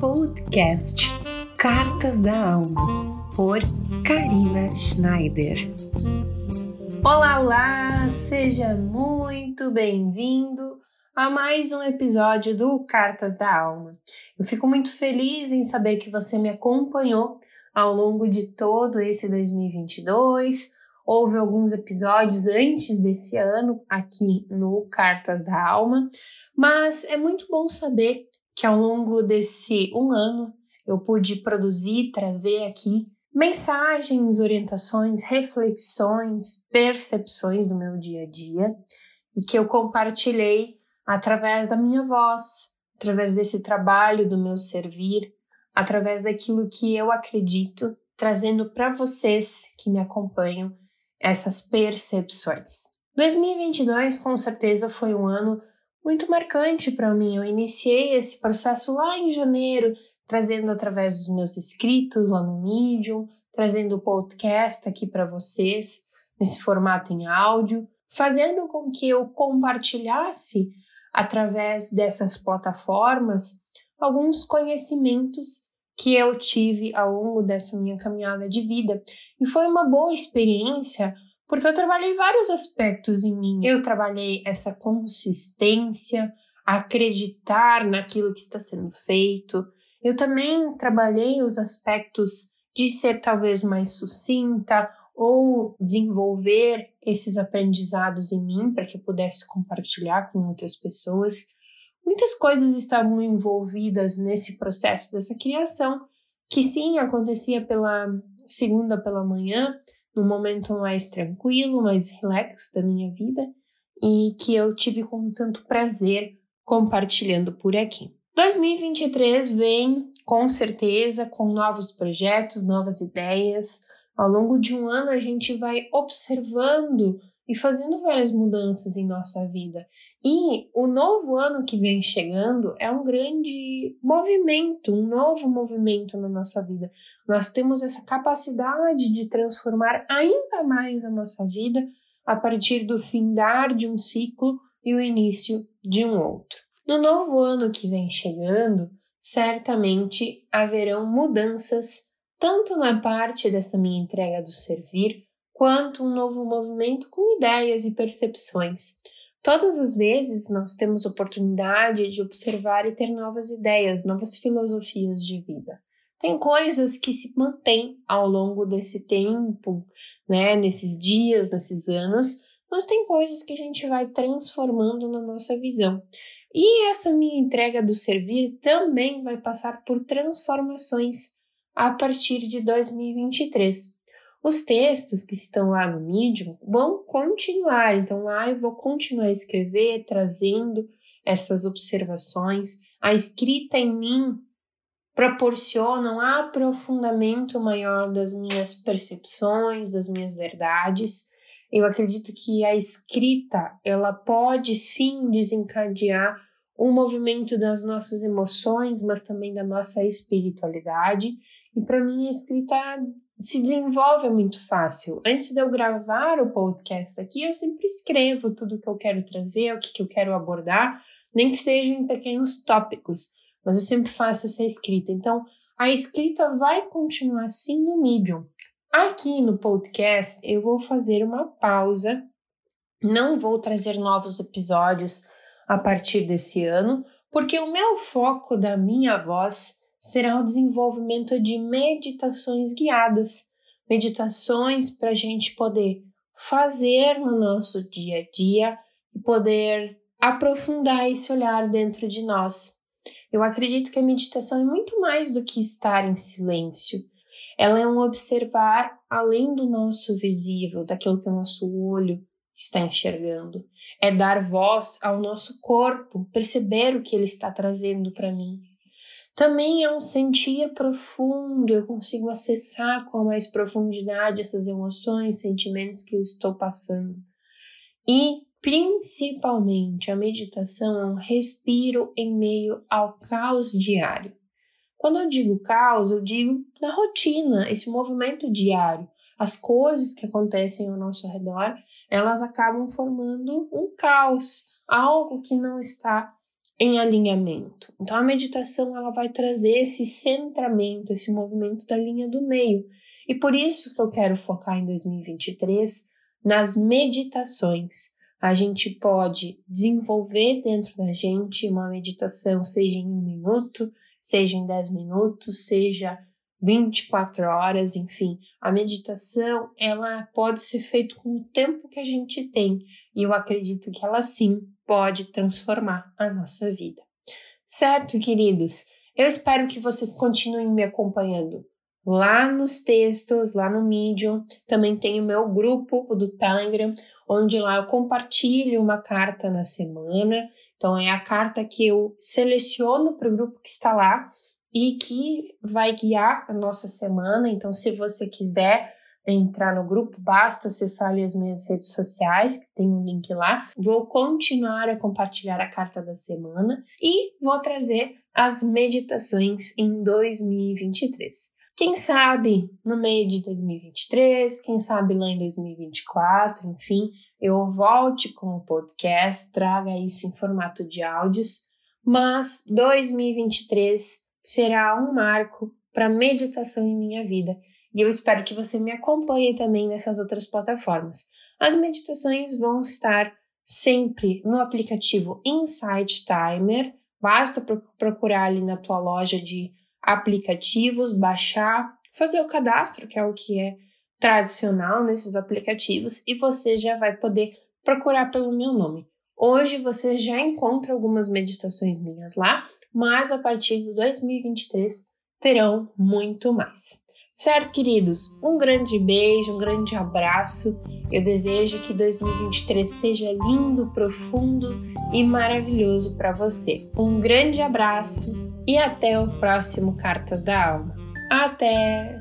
podcast Cartas da Alma, por Karina Schneider. Olá, olá! Seja muito bem-vindo a mais um episódio do Cartas da Alma. Eu fico muito feliz em saber que você me acompanhou ao longo de todo esse 2022. Houve alguns episódios antes desse ano aqui no Cartas da Alma, mas é muito bom saber que ao longo desse um ano eu pude produzir, trazer aqui mensagens, orientações, reflexões, percepções do meu dia a dia e que eu compartilhei através da minha voz, através desse trabalho do meu servir, através daquilo que eu acredito, trazendo para vocês que me acompanham essas percepções. 2022 com certeza foi um ano muito marcante para mim. Eu iniciei esse processo lá em janeiro, trazendo através dos meus escritos lá no Medium, trazendo o podcast aqui para vocês, nesse formato em áudio, fazendo com que eu compartilhasse através dessas plataformas alguns conhecimentos que eu tive ao longo dessa minha caminhada de vida. E foi uma boa experiência porque eu trabalhei vários aspectos em mim. Eu trabalhei essa consistência, acreditar naquilo que está sendo feito. Eu também trabalhei os aspectos de ser talvez mais sucinta ou desenvolver esses aprendizados em mim para que eu pudesse compartilhar com outras pessoas. Muitas coisas estavam envolvidas nesse processo dessa criação, que sim acontecia pela segunda pela manhã, num momento mais tranquilo, mais relax da minha vida e que eu tive com tanto prazer compartilhando por aqui. 2023 vem com certeza com novos projetos, novas ideias. Ao longo de um ano a gente vai observando e fazendo várias mudanças em nossa vida. E o novo ano que vem chegando é um grande movimento, um novo movimento na nossa vida. Nós temos essa capacidade de transformar ainda mais a nossa vida a partir do findar de um ciclo e o início de um outro. No novo ano que vem chegando, certamente haverão mudanças tanto na parte desta minha entrega do servir, quanto um novo movimento com ideias e percepções. Todas as vezes nós temos oportunidade de observar e ter novas ideias, novas filosofias de vida. Tem coisas que se mantêm ao longo desse tempo, né, nesses dias, nesses anos, mas tem coisas que a gente vai transformando na nossa visão. E essa minha entrega do servir também vai passar por transformações a partir de 2023. Os textos que estão lá no Medium vão continuar, então lá eu vou continuar a escrever, trazendo essas observações. A escrita em mim proporciona um aprofundamento maior das minhas percepções, das minhas verdades. Eu acredito que a escrita, ela pode sim desencadear um movimento das nossas emoções, mas também da nossa espiritualidade. E para mim a escrita se desenvolve muito fácil. Antes de eu gravar o podcast aqui, eu sempre escrevo tudo que eu quero trazer, o que, que eu quero abordar, nem que seja em pequenos tópicos, mas eu sempre faço essa escrita. Então, a escrita vai continuar assim no Medium. Aqui no podcast, eu vou fazer uma pausa, não vou trazer novos episódios a partir desse ano, porque o meu foco da minha voz será o desenvolvimento de meditações guiadas, meditações para a gente poder fazer no nosso dia a dia e poder aprofundar esse olhar dentro de nós. Eu acredito que a meditação é muito mais do que estar em silêncio. Ela é um observar além do nosso visível, daquilo que o nosso olho está enxergando. É dar voz ao nosso corpo, perceber o que ele está trazendo para mim. Também é um sentir profundo, eu consigo acessar com mais profundidade essas emoções, sentimentos que eu estou passando. E, principalmente, a meditação é um respiro em meio ao caos diário. Quando eu digo caos, eu digo na rotina, esse movimento diário. As coisas que acontecem ao nosso redor, elas acabam formando um caos, algo que não está em alinhamento. Então a meditação ela vai trazer esse centramento, esse movimento da linha do meio. E por isso que eu quero focar em 2023 nas meditações. A gente pode desenvolver dentro da gente uma meditação, seja em um minuto, seja em 10 minutos, seja 24 horas, enfim. A meditação, ela pode ser feita com o tempo que a gente tem, e eu acredito que ela sim pode transformar a nossa vida. Certo, queridos? Eu espero que vocês continuem me acompanhando lá nos textos, lá no Medium. Também tem o meu grupo do Telegram, onde lá eu compartilho uma carta na semana. Então, é a carta que eu seleciono para o grupo que está lá e que vai guiar a nossa semana. Então, se você quiser entrar no grupo, basta acessar ali as minhas redes sociais, que tem um link lá. Vou continuar a compartilhar a carta da semana e vou trazer as meditações em 2023. Quem sabe no meio de 2023, quem sabe lá em 2024, enfim, eu volte com o podcast, traga isso em formato de áudios, mas 2023 será um marco para meditação em minha vida e eu espero que você me acompanhe também nessas outras plataformas. As meditações vão estar sempre no aplicativo Insight Timer. Basta procurar ali na tua loja de aplicativos, baixar, fazer o cadastro, que é o que é tradicional nesses aplicativos, e você já vai poder procurar pelo meu nome. Hoje você já encontra algumas meditações minhas lá, mas a partir de 2023 terão muito mais. Certo, queridos? Um grande beijo, um grande abraço. Eu desejo que 2023 seja lindo, profundo e maravilhoso para você. Um grande abraço e até o próximo Cartas da Alma. Até!